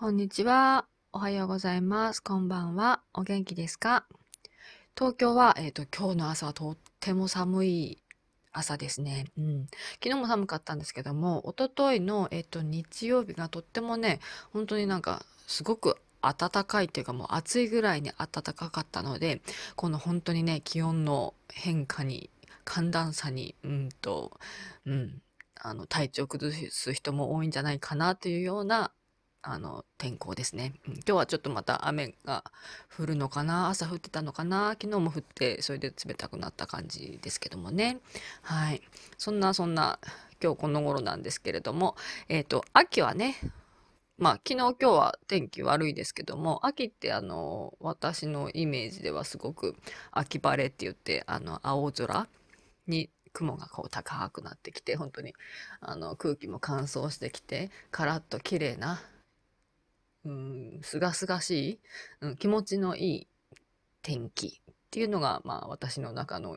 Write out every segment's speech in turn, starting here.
こんにちは。おはようございます。こんばんは。お元気ですか？東京は、えっ、と、今日の朝はとっても寒い朝ですね。うん。昨日も寒かったんですけども、一昨日の、えっ、と、日曜日がとってもね、本当になんか、すごく暖かいっていうかもう暑いぐらいに暖かかったので、この本当にね、気温の変化に、寒暖差に、うんと、うん、あの、体調崩す人も多いんじゃないかなというようなあの、天候ですね。うん、今日はちょっとまた雨が降るのかな？朝降ってたのかな？昨日も降って、それで冷たくなった感じですけどもね。はい。そんなそんな、今日この頃なんですけれども、えっ、と、秋はね、まあ、昨日今日は天気悪いですけども、秋ってあの、私のイメージではすごく秋晴れって言って、あの、青空に雲がこう高くなってきて、本当にあの空気も乾燥してきて、カラッと綺麗なうん、すがすがしい、うん、気持ちのいい天気っていうのが、まあ私の中の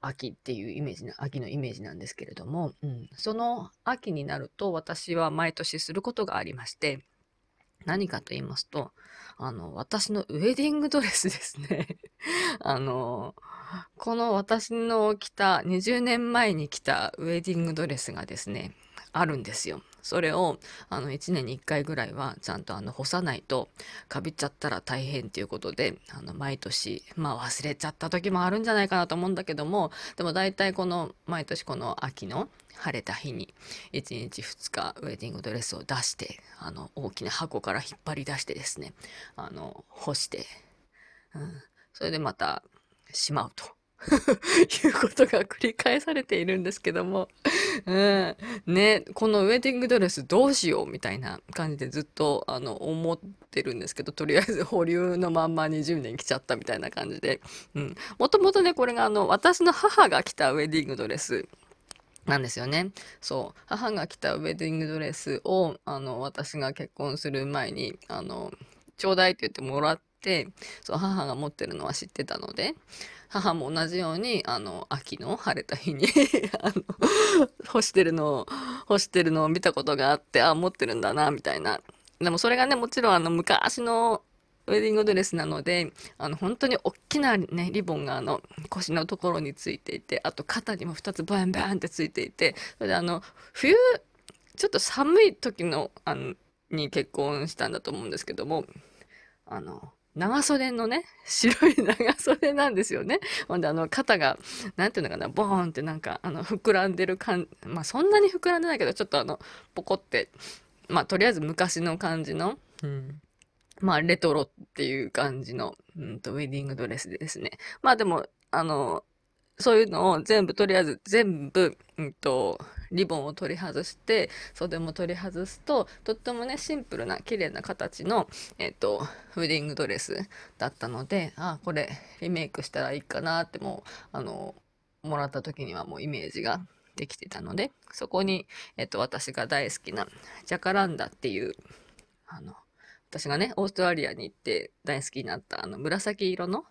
秋っていうイメージな、秋のイメージなんですけれども、うん、その秋になると私は毎年することがありまして、何かと言いますと、あの、私のウェディングドレスですね。あの、この私の着た、20年前に着たウェディングドレスがですね、あるんですよ。それをあの1年に1回ぐらいはちゃんとあの干さないとかびっちゃったら大変っていうことであの毎年まあ忘れちゃった時もあるんじゃないかなと思うんだけどもでも大体この毎年この秋の晴れた日に1日2日ウェディングドレスを出してあの大きな箱から引っ張り出してですねあの干して、うん、それでまたしまうと。いうことが繰り返されているんですけども、うん、ね、このウェディングドレスどうしようみたいな感じでずっとあの思ってるんですけど、とりあえず 保留のまんま20年来ちゃったみたいな感じで、もともとね、これがあの私の母が着たウェディングドレス。なんですよね。そう。母が着たウェディングドレスを、あの、私が結婚する前に、あの、ちょうだいって言ってもらって、そう、母が持ってるのは知ってたので、母も同じように、あの、秋の晴れた日に あの、干してるのを、干してるのを見たことがあって、あ、持ってるんだな、みたいな。でもそれがね、もちろんあの、昔のウェディングドレスなので、あの、本当に大きなね、リボンがあの、腰のところについていて、あと肩にも2つバンバンってついていて、それであの、冬、ちょっと寒い時の、あの、に結婚したんだと思うんですけども、あの、長袖のね、白い長袖なんですよね。ほんで、あの、肩が、なんていうのかな、ボーンってなんか、あの、膨らんでる感、まあ、そんなに膨らんでないけど、ちょっとあの、ポコって、まあ、とりあえず昔の感じの、うん、まあ、レトロっていう感じの、うんと、ウェディングドレスでですね。まあ、でも、あの、そういうのを全部、とりあえず全部、うんと、リボンを取り外して、袖も取り外すと、とってもね、シンプルな綺麗な形の、えっ、と、ウェディングドレスだったので、あ、これリメイクしたらいいかなってもう、あの、もらった時にはもうイメージができてたので、そこに、えっ、と、私が大好きなジャカランダっていう、あの、私がね、オーストラリアに行って大好きになったあの紫色の、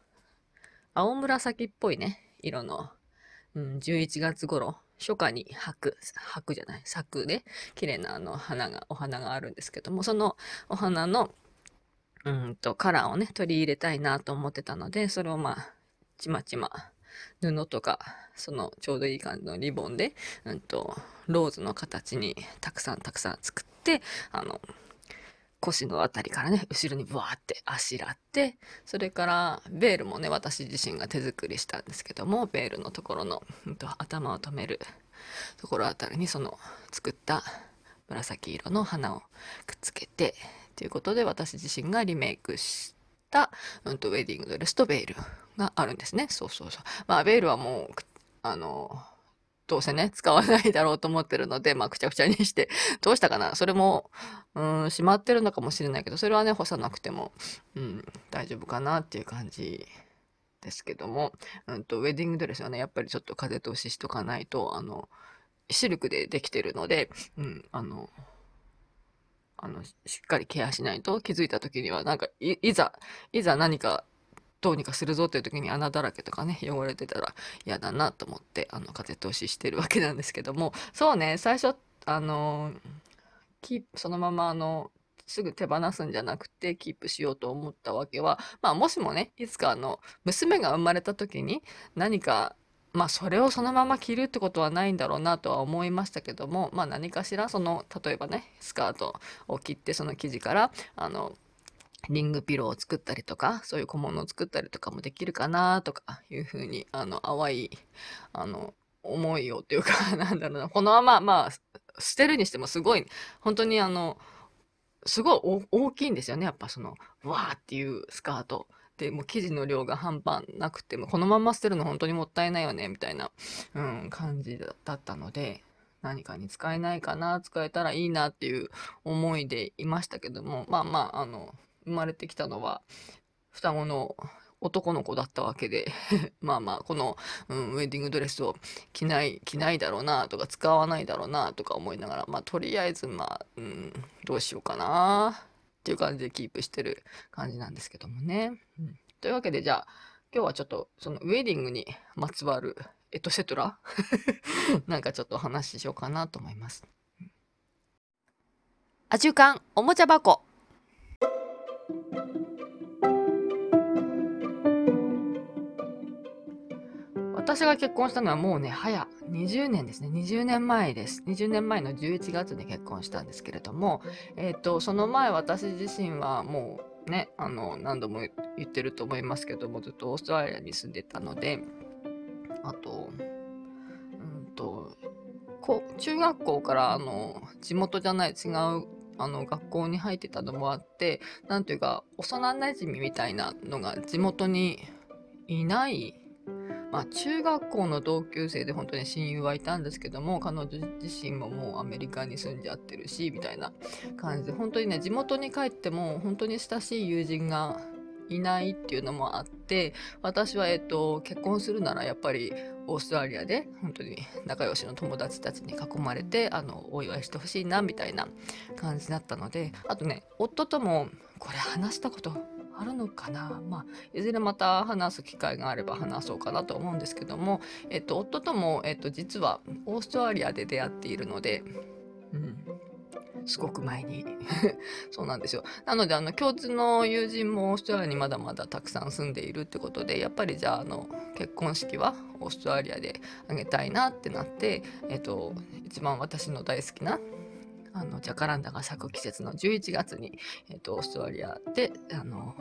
青紫っぽいね、色の、うん、11月頃初夏に咲く、咲くじゃない、咲くで、綺麗なあの花が、お花があるんですけども、そのお花の、うんと、カラーをね、取り入れたいなと思ってたので、それをまあ、ちまちま、布とか、そのちょうどいい感じのリボンで、うんと、ローズの形にたくさんたくさん作って、あの、腰のあたりからね、後ろにブワーってあしらって、それからベールもね、私自身が手作りしたんですけども、ベールのところの、うんと、頭を留めるところあたりにその作った紫色の花をくっつけて、ということで私自身がリメイクした、うんと、ウェディングドレスとベールがあるんですね。そうそうそう。まあ、ベールはもう、あの、どうせね、使わないだろうと思ってるので、まあ、くちゃくちゃにして、どうしたかな？それも、うん、しまってるのかもしれないけど、それはね、干さなくても、うん、大丈夫かなっていう感じですけども、うんと、ウェディングドレスはね、やっぱりちょっと風通ししとかないと、あの、シルクでできてるので、うん、あの、あの、しっかりケアしないと気づいた時には、なんかい、いざ、いざ何かどうにかするぞっていう時に穴だらけとかね、汚れてたら嫌だなと思って、あの、風通ししてるわけなんですけども、そうね、最初、あの、そのままあの、すぐ手放すんじゃなくてキープしようと思ったわけは、まあもしもね、いつかあの、娘が生まれた時に何かまあそれをそのまま着るってことはないんだろうなとは思いましたけども、まあ何かしらその、例えばね、スカートを切ってその生地から、あの、リングピローを作ったりとか、そういう小物を作ったりとかもできるかなとかいうふうに、あの、淡い、あの、思いをっていうか、なんだろうな、このまま、まあ、捨てるにしてもすごい、本当にあの、すごい大きいんですよね、やっぱその、わーっていうスカート。で、もう生地の量が半端なくて、もこのまま捨てるの本当にもったいないよね、みたいな、うん、感じだったので、何かに使えないかな、使えたらいいなっていう思いでいましたけども、まあまあ、あの、生まれてきたのは、双子の男の子だったわけで まあまあ、この、うん、ウェディングドレスを着ない、着ないだろうなとか、使わないだろうなとか思いながら、まあ、とりあえず、まあ、うん、どうしようかなっていう感じでキープしてる感じなんですけどもね。うん、というわけで、じゃあ、今日はちょっと、そのウェディングにまつわるエトセトラ？なんかちょっとお話ししようかなと思います。アジュおもちゃ箱私が結婚したのはもうね、早20年ですね。20年前です。20年前の11月に結婚したんですけれども、えっ、ー、と、その前私自身はもうね、あの、何度も言ってると思いますけども、ずっとオーストラリアに住んでたので、あと、うんと、こ中学校からあの地元じゃない違うあの学校に入ってたのもあって何ていうか幼なじみみたいなのが地元にいないまあ、中学校の同級生で本当に親友はいたんですけども彼女自身ももうアメリカに住んじゃってるしみたいな感じで本当にね地元に帰っても本当に親しい友人がいないっていうのもあって私は、えっと、結婚するならやっぱりオーストラリアで本当に仲良しの友達たちに囲まれてあのお祝いしてほしいなみたいな感じだったのであとね夫ともこれ話したことあるのかな？まあ、いずれまた話す機会があれば話そうかなと思うんですけども、えっと、夫とも、えっと、実はオーストラリアで出会っているので、すごく前に そうなんですよ。なので、あの、共通の友人もオーストラリアにまだまだたくさん住んでいるってことで、やっぱりじゃあ、あの、結婚式はオーストラリアであげたいなってなって、えっと、一番私の大好きなあのジャカランダが咲く季節の11月に、えーと、オーストラリアであの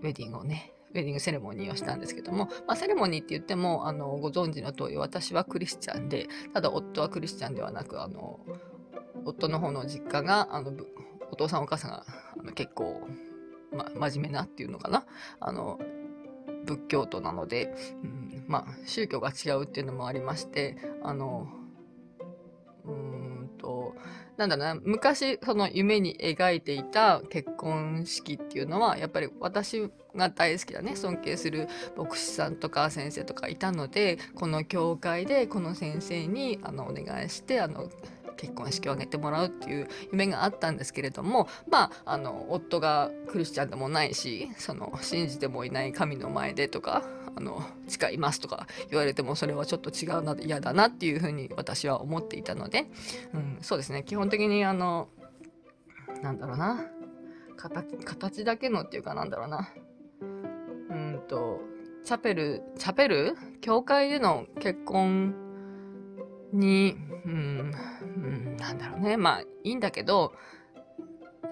ウェディングをねウェディングセレモニーをしたんですけども、まあ、セレモニーって言ってもあのご存知の通り私はクリスチャンでただ夫はクリスチャンではなくあの夫の方の実家があのお父さんお母さんがあの結構、ま、真面目なっていうのかな。あの仏教徒なので、うん、まあ宗教が違うっていうのもありましてあのうんとなんだろうな、昔その夢に描いていた結婚式っていうのは、やっぱり私が大好きだね、尊敬する牧師さんとか先生とかいたので、この教会でこの先生にあのお願いして、あの、結婚式を挙げてもらうっていう夢があったんですけれどもまああの夫がクリスチャンでもないしその信じてもいない神の前でとかあの誓いますとか言われてもそれはちょっと違うな嫌だなっていうふうに私は思っていたので、うん、そうですね。基本的にあのなんだろうな。形形だけのっていうかなんだろうな。うんとチャペルチャペル？教会での結婚に、うん、うん、なんだろうね。まあいいんだけど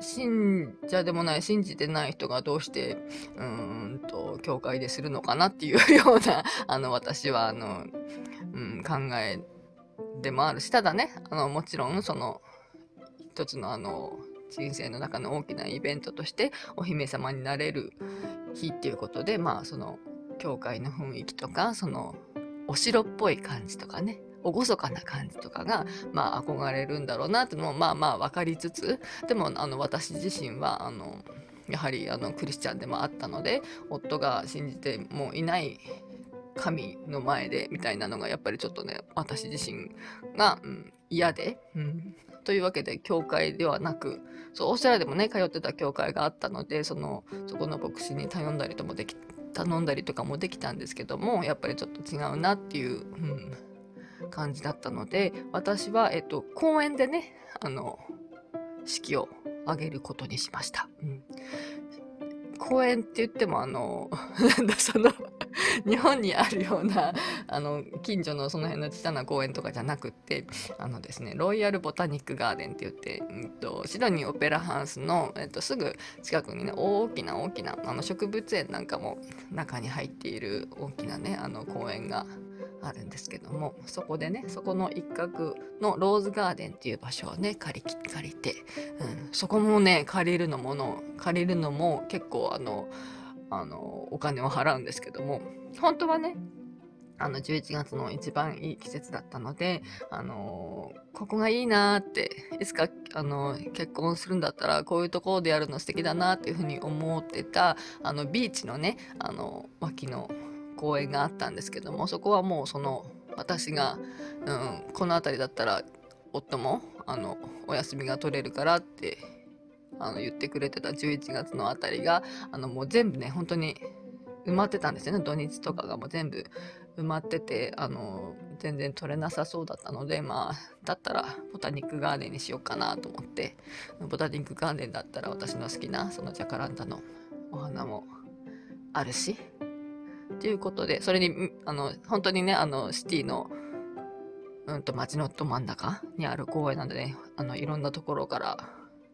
信者でもない信じてない人がどうしてうんと教会でするのかなっていうような あの私はあの、うん、考えでもあるしただねあのもちろんその一つのあの人生の中の大きなイベントとしてお姫様になれる日っていうことでまあその教会の雰囲気とかそのお城っぽい感じとかね厳かな感じとかが、まあ、憧れるんだろうなっていうのもまあまあ分かりつつでもあの私自身はあのやはりあのクリスチャンでもあったので夫が信じてもいない神の前でみたいなのがやっぱりちょっとね私自身が、うん、嫌で、うん、というわけで教会ではなくそうオーストラリアでもね通ってた教会があったのでそのそこの牧師に頼んだりともでき頼んだりとかもできたんですけどもやっぱりちょっと違うなっていう、うん、感じだったので私は、えっと、公園でねあの式をあげることにしました。うん公園って言ってもあのなんだその日本にあるようなあの近所のその辺の小さな公園とかじゃなくってあのですねロイヤルボタニックガーデンって言って、うんと、シドニーオペラハウスの、えっと、すぐ近くにね大きな大きなあの植物園なんかも中に入っている大きなねあの公園があるんですけどもそこでねそこの一角のローズガーデンっていう場所をね借り借りて、うん、そこもね借りるのもの借りるのも結構あのあのお金を払うんですけども本当はねあの11月の一番いい季節だったので、あのー、ここがいいなーっていつか、あのー、結婚するんだったらこういうところでやるの素敵だなっていうふうに思ってたあのビーチのね、あのー、脇の公園があったんですけどもそこはもうその私が、うん、この辺りだったら夫もあのお休みが取れるからってあの言ってくれてた11月のあたりがあのもう全部ね本当に埋まってたんですよね。土日とかがもう全部埋まっててあの全然取れなさそうだったのでまあだったらボタニックガーデンにしようかなと思ってボタニックガーデンだったら私の好きなそのジャカランダのお花もあるしということで、それに、あの、本当にね、あの、シティの、うんと、街のど真ん中にある公園なんでね、あの、いろんなところから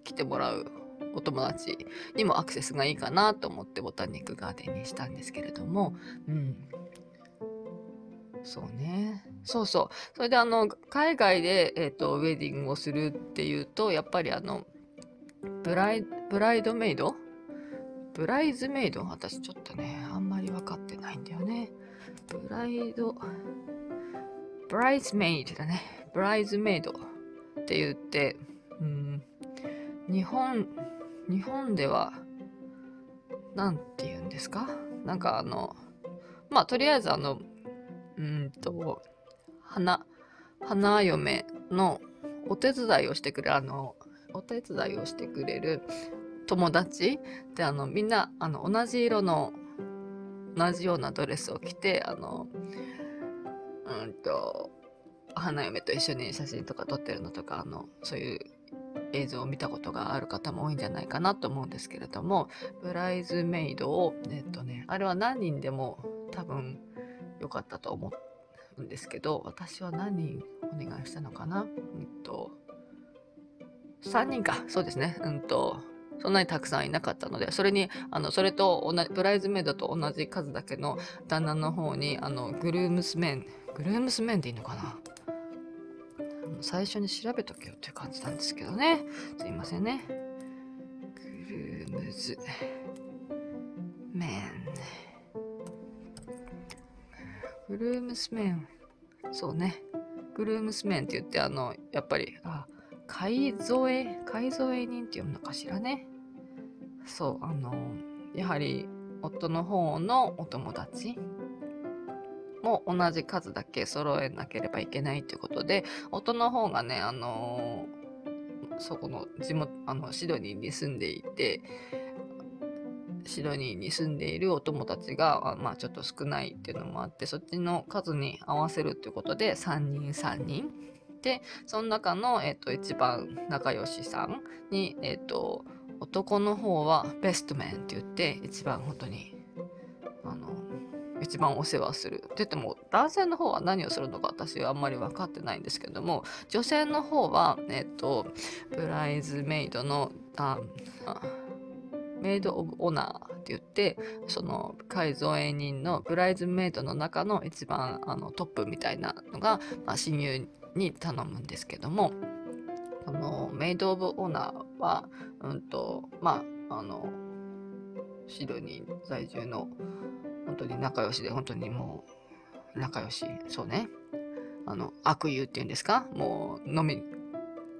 来てもらうお友達にもアクセスがいいかなと思ってボタニックガーデンにしたんですけれども、うん。そうね。そうそう。それであの、海外で、えっ、ー、と、ウェディングをするっていうと、やっぱりあの、ブライブライドメイド？ブライズメイド？私ちょっとね、あんね。ブライド、ブライズメイドだね。ブライズメイドって言って、うん、日本、日本では、なんて言うんですか？なんかあの、まあ、とりあえずあの、うんと、花、花嫁のお手伝いをしてくれる、あの、お手伝いをしてくれる友達であのみんなあの同じ色の同じようなドレスを着てあのうんと花嫁と一緒に写真とか撮ってるのとかあのそういう映像を見たことがある方も多いんじゃないかなと思うんですけれどもブライズメイドをえっとねあれは何人でも多分良かったと思うんですけど私は何人お願いしたのかな？うんと3人か。そうですね。うんとそんなにたくさんいなかったので、それに、あの、それと同じ、ブライズメイドと同じ数だけの旦那の方に、あの、グルームスメン、グルームスメンでいいのかな？最初に調べとけよっていう感じなんですけどね。すいませんね。グルームズメン。グルームスメン。そうね。グルームスメンって言って、あの、やっぱり、あ、買添買添人って読むのかしらね。そうあのやはり夫の方のお友達も同じ数だけ揃えなければいけないということで夫の方がねあのそこの地元あのシドニーに住んでいてシドニーに住んでいるお友達が、まあ、ちょっと少ないっていうのもあってそっちの数に合わせるっていうことで3人3人でその中の、えーと、一番仲良しさんに、えーと、男の方はベストメンって言って一番本当にあの一番お世話する。って言っても男性の方は何をするのか私はあんまり分かってないんですけども女性の方はえっ、ー、とブライズメイドのあメイド・オブ・オナーって言ってその改造営人のブライズメイドの中の一番あのトップみたいなのが、まあ、親友に頼むんですけどもこのメイド・オブ・オナーは、うんとまあ、あのシドニー在住の本当に仲良しで本当にもう仲良しそうね。あの悪友っていうんですか？もう飲み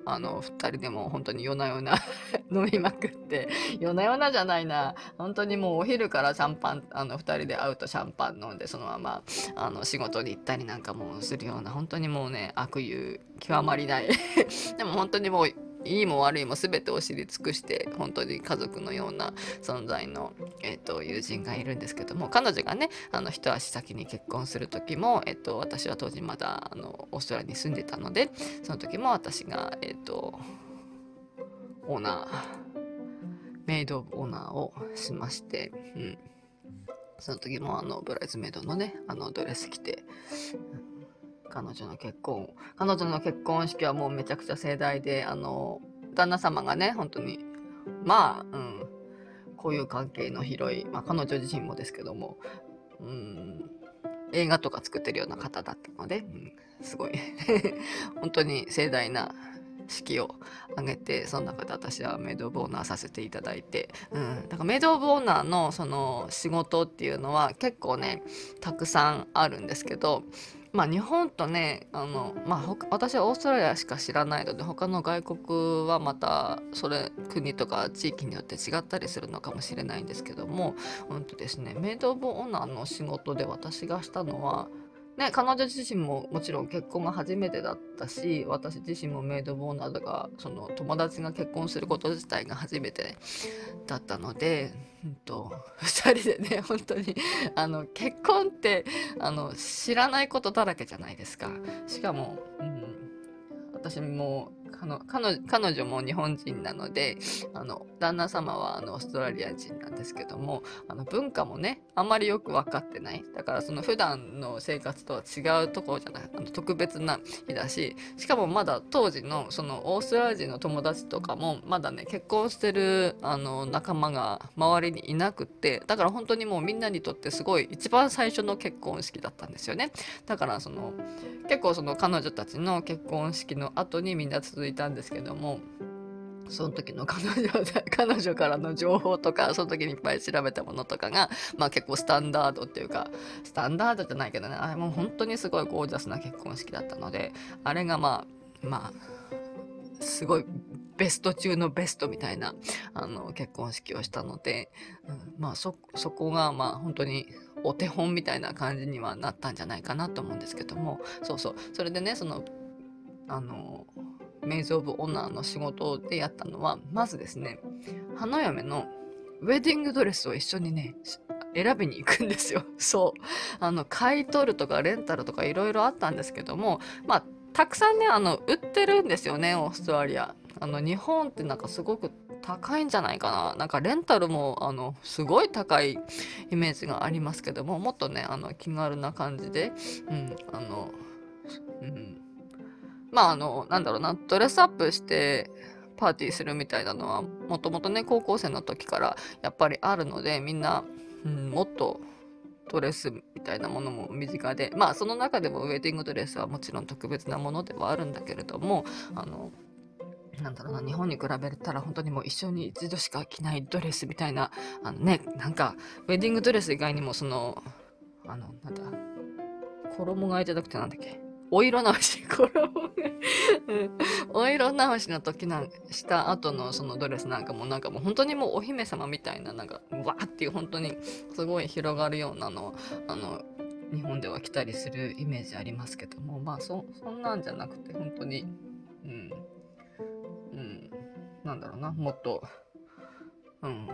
あの、2人でも本当に夜な夜な 飲みまくって、夜な夜なじゃないな、本当にもうお昼からシャンパン、あの、2人で会うとシャンパン飲んで、そのまま、あの、仕事に行ったりなんかもするような、本当にもうね、悪友極まりない。でも本当にもう、いいも悪いも全てを知り尽くして本当に家族のような存在の、えーと、友人がいるんですけども彼女がねあの一足先に結婚する時も、えーと、私は当時まだあのオーストラリアに住んでたのでその時も私が、えーと、オーナー、メイドオーナーをしまして、うん。その時もあの、ブライズメイドのね、あの、ドレス着て、彼女の結婚、彼女の結婚式はもうめちゃくちゃ盛大で、あの、旦那様がね、本当に、まあ、うん、こういう関係の広い、まあ彼女自身もですけども、うん、映画とか作ってるような方だったので、うん、すごい 本当に盛大な式を挙げてその中で私はメイド・オブ・オーナーさせていただいて、うん、だからメイド・オブ・オーナーのその仕事っていうのは結構ねたくさんあるんですけどまあ日本とねあの、まあ、私はオーストラリアしか知らないので他の外国はまたそれ国とか地域によって違ったりするのかもしれないんですけども、うんとですね、メイド・オブ・オーナーの仕事で私がしたのはね、彼女自身ももちろん結婚が初めてだったし私自身もメイドボーナーとかその友達が結婚すること自体が初めてだったので、うんと、2人でね本当にあの結婚ってあの知らないことだらけじゃないですか。しかも、うん、私も彼彼女も日本人なのであの旦那様はあのオーストラリア人なんですけどもあの文化もねあんまりよく分かってない。だからその普段の生活とは違うところじゃないあの特別な日だししかもまだ当時のそのオーストラリア人の友達とかもまだね結婚してるあの仲間が周りにいなくってだから本当にもうみんなにとってすごい一番最初の結婚式だったんですよね。だからその結構その彼女たちの結婚式の後にみんな続いたんですけどもその時の彼女 彼女からの情報とかその時にいっぱい調べたものとかが、まあ、結構スタンダードっていうかスタンダードじゃないけどねあれもう本当にすごいゴージャスな結婚式だったのであれがまあまあすごいベスト中のベストみたいなあの結婚式をしたので、うん、まあそこがまあ本当にお手本みたいな感じにはなったんじゃないかなと思うんですけどもそうそう。それでねそのあのメイズ・オブ・オナーの仕事でやったのはまずですね花嫁のウェディングドレスを一緒にね選びに行くんですよ。そう。あの、買い取るとかレンタルとかいろいろあったんですけども、まあ、たくさんね、あの、売ってるんですよね、オーストラリア。あの、日本ってなんかすごく高いんじゃないかな。なんかレンタルも、あの、すごい高いイメージがありますけども、もっとね、あの、気軽な感じで、うん、あの、うん、まああの、なんだろうな、ドレスアップしてパーティーするみたいなのは、もともとね、高校生の時からやっぱりあるので、みんな、うん、もっとドレスみたいなものも身近で、まあその中でもウェディングドレスはもちろん特別なものではあるんだけれども、あの、なんだろうな、日本に比べたら本当にもう一生に一度しか着ないドレスみたいな、あのね、なんか、ウェディングドレス以外にもその、あの、なんだ、衣替えじゃなくてなんだっけ、お色直し、衣お色直しの時なんした後のそのドレスなんかもなんかもう本当にもうお姫様みたいななんかわーっていう本当にすごい広がるようなのあの日本では着たりするイメージありますけどもまあそそんなんじゃなくて本当にうんうんなんだろうなもっとうん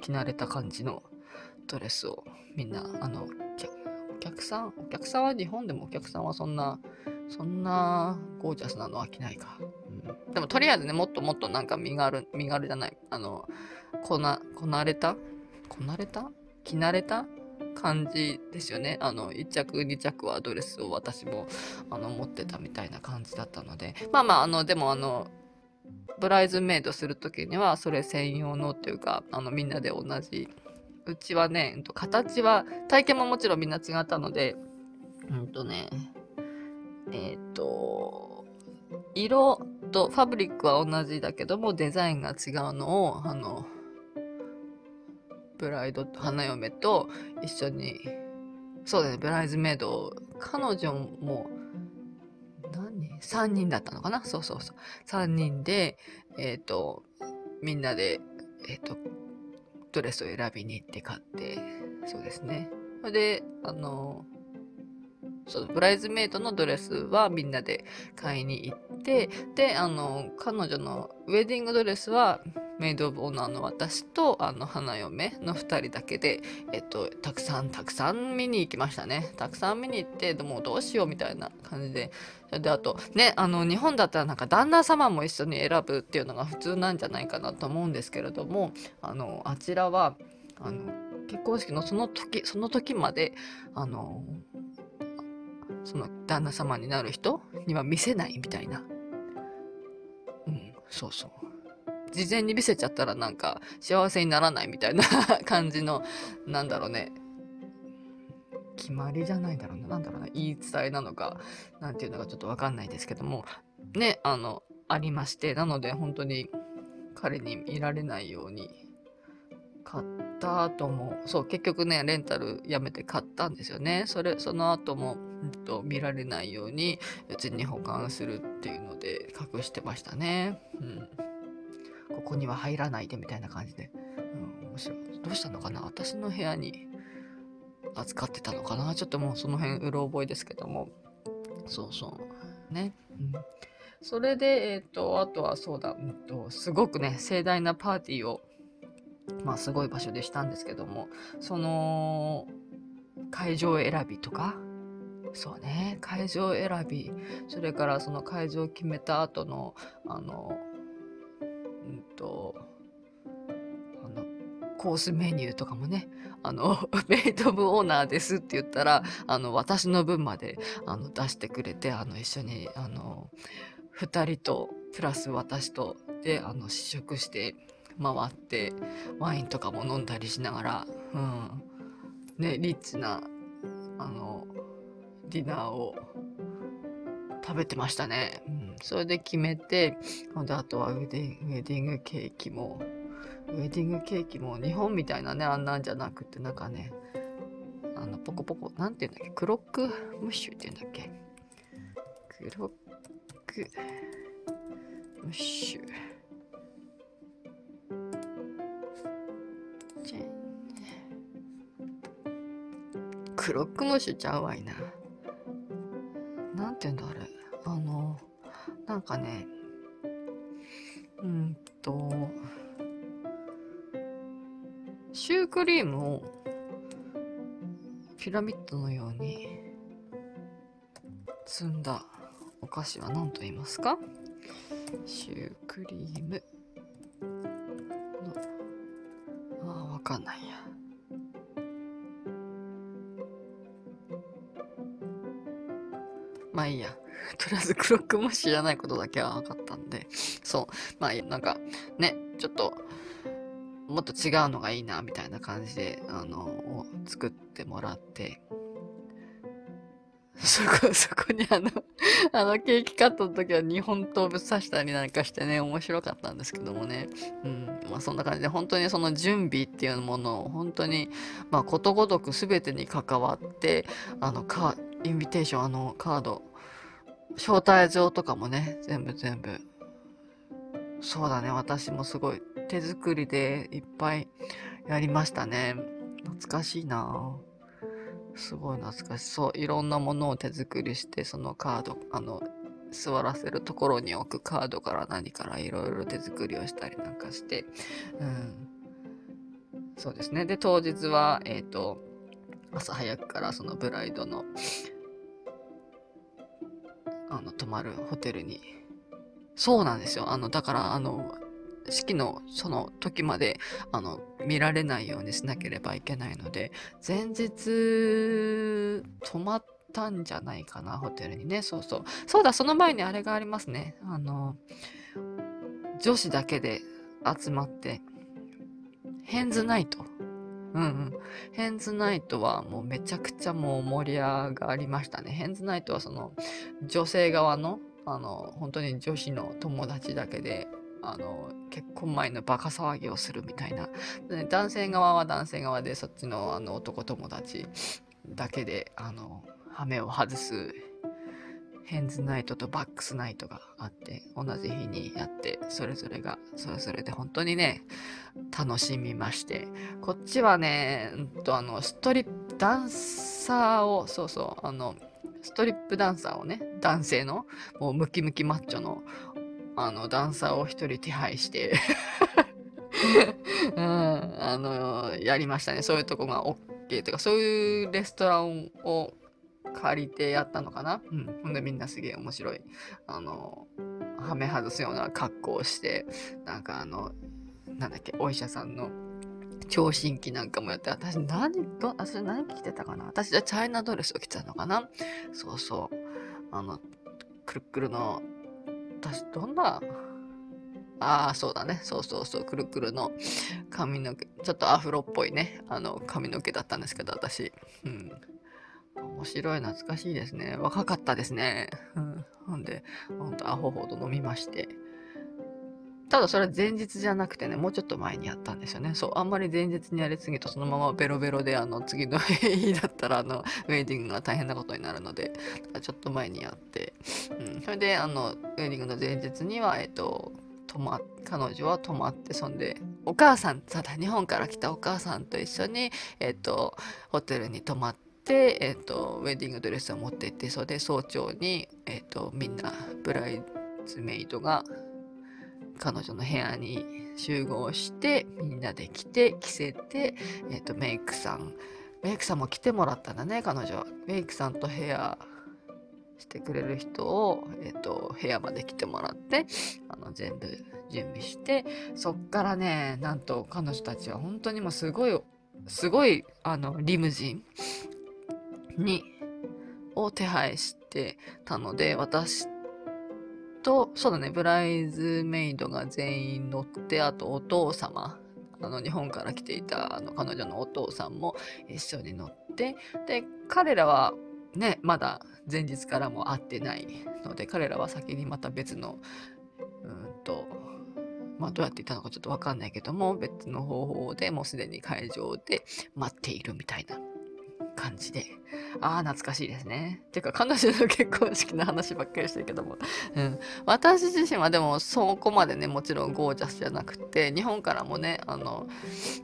着慣れた感じのドレスをみんなあの客さん、お客さんは日本でもお客さんはそんな、そんなゴージャスなのは着ないか。うん、でもとりあえずね、もっともっとなんか身軽、身軽じゃない、あの、こな、こなれた？こなれた？着慣れた？感じですよね。あの、1着、2着はドレスを私も、あの、持ってたみたいな感じだったので、まあまあ、あの、でもあの、ブライズメイドする時にはそれ専用のっていうかあのみんなで同じうちはね、形は、体験ももちろんみんな違ったので、うんとね、えっ、ー、と、色とファブリックは同じだけどもデザインが違うのを、あの、ブライド、花嫁と一緒に、そうだね、ブライズメイド、彼女も、何人 ?3 人だったのかな？そうそうそう。3人で、えっ、ー、と、みんなで、えっ、ー、と、ドレスを選びに行って買って、そうですね。それで、あの、そうブライズメイドのドレスはみんなで買いに行ってであの彼女のウェディングドレスはメイドオブオナーの私とあの花嫁の2人だけで、えっと、たくさんたくさん見に行きましたね。たくさん見に行ってでもどうしようみたいな感じで。であとねあの日本だったらなんか旦那様も一緒に選ぶっていうのが普通なんじゃないかなと思うんですけれどもあのあちらはあの結婚式のその時その時まであのその旦那様になる人には見せないみたいな。うんそうそう。事前に見せちゃったらなんか幸せにならないみたいな 感じのなんだろうね。決まりじゃないだろうな。なんだろうな。言い伝えなのかなんていうのかちょっとわかんないですけども。ねあのありまして。なので本当に彼に見られないように買った後もそう結局ねレンタルやめて買ったんですよね。それその後も、うんと、見られないようにうちに保管するっていうので隠してましたね。うん。ここには入らないでみたいな感じで、うん、面白い。どうしたのかな？私の部屋に扱ってたのかな？ちょっともうその辺うろ覚えですけども。そうそう。ね、うん、それでえっ、ー、とあとはそうだ、うんと、すごくね盛大なパーティーをまあすごい場所でしたんですけどもその会場選びとか？そうね会場選び。それからその会場を決めた後のあのうんとあのコースメニューとかもねあの メイド・オブ・オーナーですって言ったらあの私の分まであの出してくれてあの一緒にあの2人とプラス私とであの試食して回ってワインとかも飲んだりしながら、うんね、リッチなあのディナーを食べてましたね。うん、それで決めて、ほんであとはウェディングケーキも、ウェディングケーキも日本みたいなね、あんなんじゃなくて、なんかね、あの、ポコポコ、なんて言うんだっけ、クロックムッシュって言うんだっけ？クロックムッシュ。クロックムッシュちゃうわいな。なんて言うんだあれ。あの、なんかね、うんと、シュークリームをピラミッドのように積んだお菓子は何と言いますか？シュークリームの、ああ、わかんないや。まあいいや。とりあえずクロックも知らないことだけは分かったんで、そう。まあなんか、ね、ちょっと、もっと違うのがいいな、みたいな感じで、あの、作ってもらって、そこ、そこにあの、あのケーキカットの時は日本刀ぶっ刺したりなんかしてね、面白かったんですけどもね。うん。まあそんな感じで、本当にその準備っていうものを本当に、まあことごとく全てに関わって、あの、か、インビテーション、あの、カード、招待状とかもね、全部全部。そうだね、私もすごい手作りでいっぱいやりましたね。懐かしいなすごい懐かしそう。いろんなものを手作りして、そのカード、あの、座らせるところに置くカードから何からいろいろ手作りをしたりなんかして、うん。そうですね。で、当日は、えっ、ー、と、朝早くからそのブライドのあの、泊まるホテルに。そうなんですよ。あの、だから、あの、式のその時まで、あの、見られないようにしなければいけないので、前日、泊まったんじゃないかな、ホテルにね。そうそう。そうだ、その前にあれがありますね。あの、女子だけで集まって、ヘンズナイト。うんうん。ヘンズナイトはもうめちゃくちゃもう盛り上がりましたね。ヘンズナイトはその女性側のあの本当に女子の友達だけであの結婚前のバカ騒ぎをするみたいな。で男性側は男性側でそっちのあの男友達だけであの羽目を外すヘンズナイトとバックスナイトがあって、同じ日にやって、それぞれが、それぞれで本当にね、楽しみまして、こっちはね、んと、あの、ストリップ、ダンサーを、そうそう、あの、ストリップダンサーをね、男性の、もうムキムキマッチョの、あの、ダンサーを一人手配して うん、あの、やりましたね。そういうとこが OK とか、そういうレストランを借りてやったのかな？うん。ほんでみんなすげえ面白い。あの、はめ外すような格好をして、なんかあの、なんだっけ、お医者さんの聴診器なんかもやって、私何、ど、私何着てたかな？私じゃチャイナドレスを着てたのかな？そうそう。あの、くるくるの、私どんな、ああ、そうだね。そうそうそう。くるくるの髪の毛、ちょっとアフロっぽいね、あの、髪の毛だったんですけど、私。うん。面白い、懐かしいですね。若かったですね。うん。ほんで、ほんとアホほど飲みまして。ただそれは前日じゃなくてね、もうちょっと前にやったんですよね。そう、あんまり前日にやりすぎるとそのままベロベロで、あの、次の日だったら、あの、ウェディングが大変なことになるので、だからちょっと前にやって、うん。それで、あの、ウェディングの前日には、えっと、泊ま、彼女は泊まって、そんで、お母さん、ただ日本から来たお母さんと一緒に、えっと、ホテルに泊まって、えっと、ウェディングドレスを持って行って、それで早朝に、えっと、みんな、ブライズメイドが、彼女の部屋に集合して、みんなで来て、着せて、え、ー、と、メイクさん、メイクさんも来てもらったんだね、彼女は。メイクさんとヘアしてくれる人を、え、ー、と、部屋まで来てもらって、あの、全部準備して、そっからね、なんと彼女たちは本当にもうすごい、すごい、あの、リムジンに、を手配してたので、私と、そうだね、ブライズメイドが全員乗って、あとお父様、あの日本から来ていたあの彼女のお父さんも一緒に乗って、で、彼らはね、まだ前日からも会ってないので、彼らは先にまた別の、うんと、まあどうやって行ったのかちょっとわかんないけども、別の方法でもうすでに会場で待っているみたいな感じで。ああ、懐かしいですね。てか、彼女の結婚式の話ばっかりしてるけども。うん。私自身はでも、そこまでね、もちろんゴージャスじゃなくて、日本からもね、あの、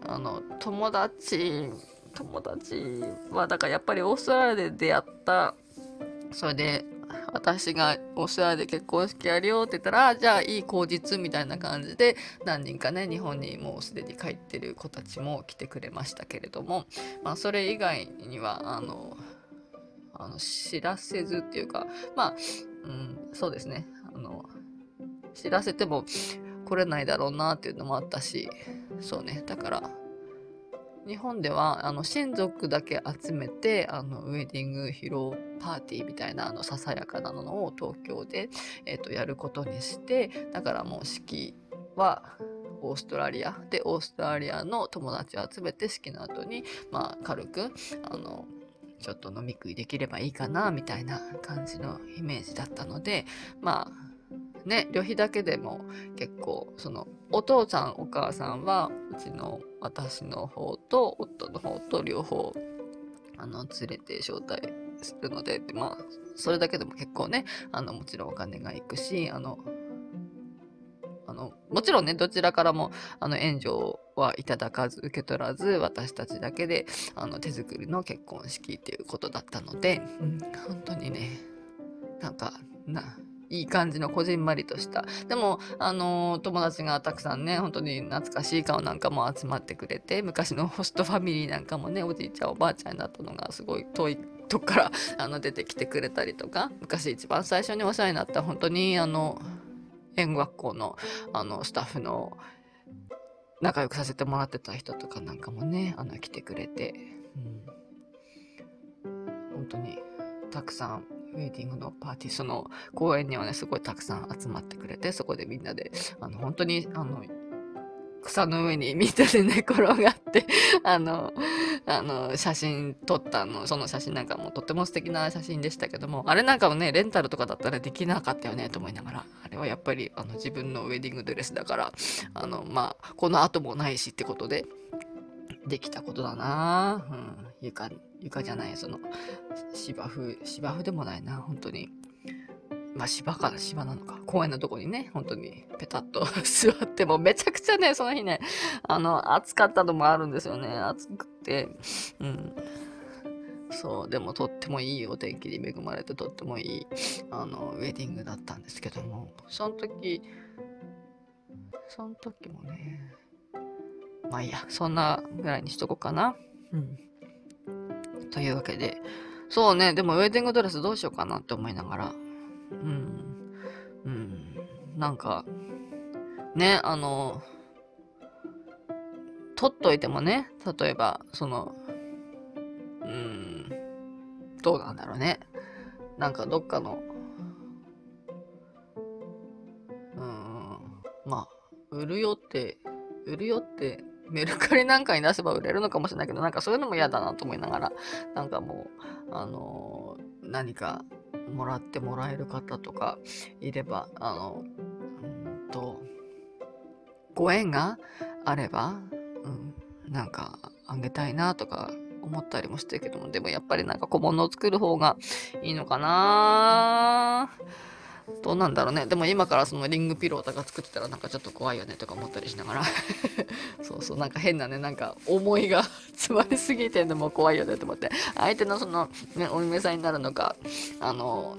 あの、友達、友達は、だからやっぱりオーストラリアで出会った、それで、私がオーストラリアで結婚式やるよって言ったら、じゃあいい口実みたいな感じで、何人かね、日本にもうすでに帰ってる子たちも来てくれましたけれども、まあそれ以外には、あの、あの知らせずっていうか、まあ、うん、そうですね。あの、知らせても来れないだろうなっていうのもあったし、そうね。だから、日本ではあの親族だけ集めてあのウェディング披露パーティーみたいなあのささやかなのを東京で、えーと、やることにしてだからもう式はオーストラリアでオーストラリアの友達を集めて式の後にまあ軽くあのちょっと飲み食いできればいいかなみたいな感じのイメージだったのでまあね、旅費だけでも結構、その、お父さんお母さんは、うちの私の方と夫の方と両方、あの、連れて招待するので、でまあ、それだけでも結構ね、あの、もちろんお金がいくし、あの、あの、もちろんね、どちらからも、あの、援助はいただかず、受け取らず、私たちだけで、あの、手作りの結婚式っていうことだったので、うん、本当にね、なんか、な、いい感じのこじんまりとした。でも、あの、友達がたくさんね、本当に懐かしい顔なんかも集まってくれて、昔のホストファミリーなんかもね、おじいちゃんおばあちゃんになったのがすごい遠いとこからあの出てきてくれたりとか、昔一番最初にお世話になった本当にあの、演学校のあのスタッフの仲良くさせてもらってた人とかなんかもね、あの来てくれて、うん、本当にたくさんウェディングのパーティー、その公園にはね、すごいたくさん集まってくれて、そこでみんなで、あの、本当に、あの、草の上にみんなで寝転がって あの、あの、写真撮ったの、その写真なんかもとっても素敵な写真でしたけども、あれなんかもね、レンタルとかだったらできなかったよね、と思いながら、あれはやっぱり、あの、自分のウェディングドレスだから、あの、まあ、この後もないしってことで、できたことだなうん、床、床じゃない、その、芝生、芝生でもないな、本当に。まあ芝かな、芝なのか。公園のとこにね、本当にペタッと 座っても、めちゃくちゃね、その日ね、あの、暑かったのもあるんですよね。暑くて、うん。そう、でもとってもいいお天気に恵まれてとってもいい、あの、ウェディングだったんですけども、その時、その時もね、まあいいや、そんなぐらいにしとこうかな。うん。というわけで、そうね、でもウェディングドレスどうしようかなって思いながら、うん、うん、なんか、ね、あの、取っといてもね、例えば、その、うん、どうなんだろうね。なんかどっかの、うん、まあ、売るよって、売るよってメルカリなんかに出せば売れるのかもしれないけど、なんかそういうのも嫌だなと思いながら、なんかもう、あのー、何かもらってもらえる方とかいれば、あの、うんと、ご縁があれば、うん、なんかあげたいなとか思ったりもしてるけども、でもやっぱりなんか小物を作る方がいいのかなどうなんだろうね。でも今からそのリングピローとか作ってたらなんかちょっと怖いよねとか思ったりしながら そうそう、なんか変なね、なんか思いが 詰まりすぎてんのも怖いよねと思って、相手のその、ね、お嫁さんになるのか、あの、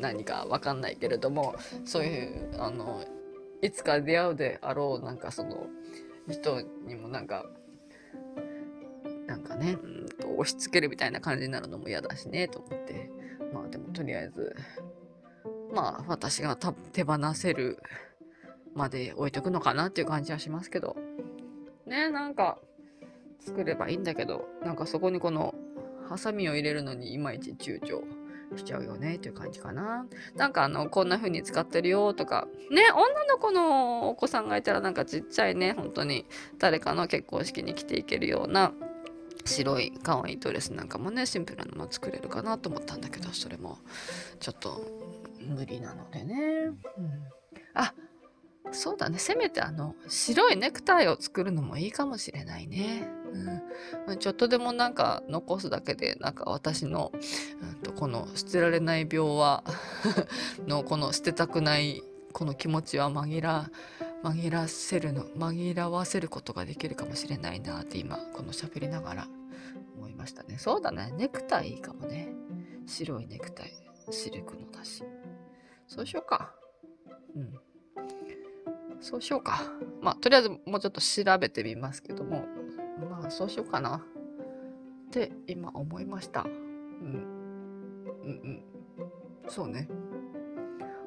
何かわかんないけれども、そういう、あの、いつか出会うであろう、なんかその、人にもなんか、なんかね、うんと押し付けるみたいな感じになるのも嫌だしね、と思って。まあでもとりあえず、まあ私が手放せるまで置いとくのかなっていう感じはしますけど。ね、なんか作ればいいんだけど、なんかそこにこのハサミを入れるのにいまいち躊躇しちゃうよねっていう感じかな。なんかあの、こんな風に使ってるよとか、ね、女の子のお子さんがいたらなんかちっちゃいね、本当に誰かの結婚式に着ていけるような白い可愛いドレスなんかもね、シンプルなの作れるかなと思ったんだけど、それもちょっと無理なのでね。うん、あ、そうだね。せめてあの、白いネクタイを作るのもいいかもしれないね。うん、ちょっとでもなんか残すだけで、なんか私の、うんと、この捨てられない病は のこの捨てたくないこの気持ちは紛ら、紛らせるの、紛らわせることができるかもしれないなって今、この喋りながら思いましたね。そうだね。ネクタイいいかもね。白いネクタイ。シルクのだし。そうしようか。うん。そうしようか。まあ、とりあえずもうちょっと調べてみますけども、まあ、そうしようかな。って今思いました。うん。うんうん。そうね。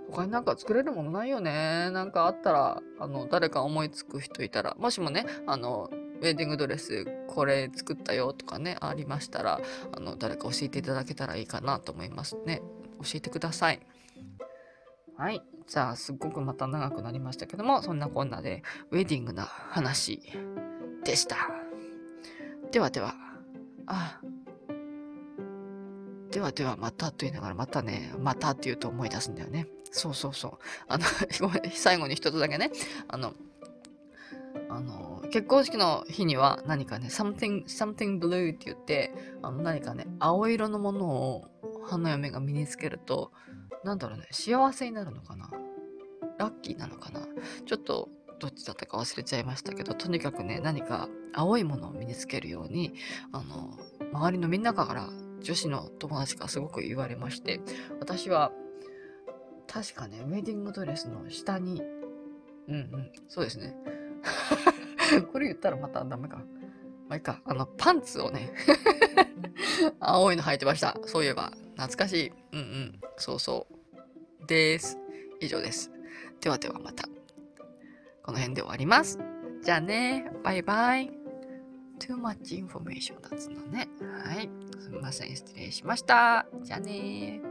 他になんか作れるものないよね。なんかあったら、あの、誰か思いつく人いたら、もしもね、あの、ウェディングドレスこれ作ったよとかね、ありましたら、あの、誰か教えていただけたらいいかなと思いますね。教えてください。はい。じゃあ、すっごくまた長くなりましたけども、そんなこんなで、ウェディングな話でした。ではでは、あ、ではではまたと言いながら、またね、またって言うと思い出すんだよね。そうそうそう。あの、最後に一つだけね、あの、あの、結婚式の日には何かね、something, something blue って言って、あの何かね、青色のものを花嫁が身につけると、なんだろうね、幸せになるのかな？ラッキーなのかな？ちょっとどっちだったか忘れちゃいましたけど、とにかくね、何か青いものを身につけるように、あの、周りのみんなから女子の友達からすごく言われまして、私は、確かね、ウェディングドレスの下に、うんうん、そうですね。これ言ったらまたダメか。まあいいか。あの、パンツをね 青いの履いてました。そういえば。懐かしい。うんうん。そうそう。です。以上です。ではではまた。この辺で終わります。じゃあね。バイバイ。too much information だっつのね。はい。すみません。失礼しました。じゃあね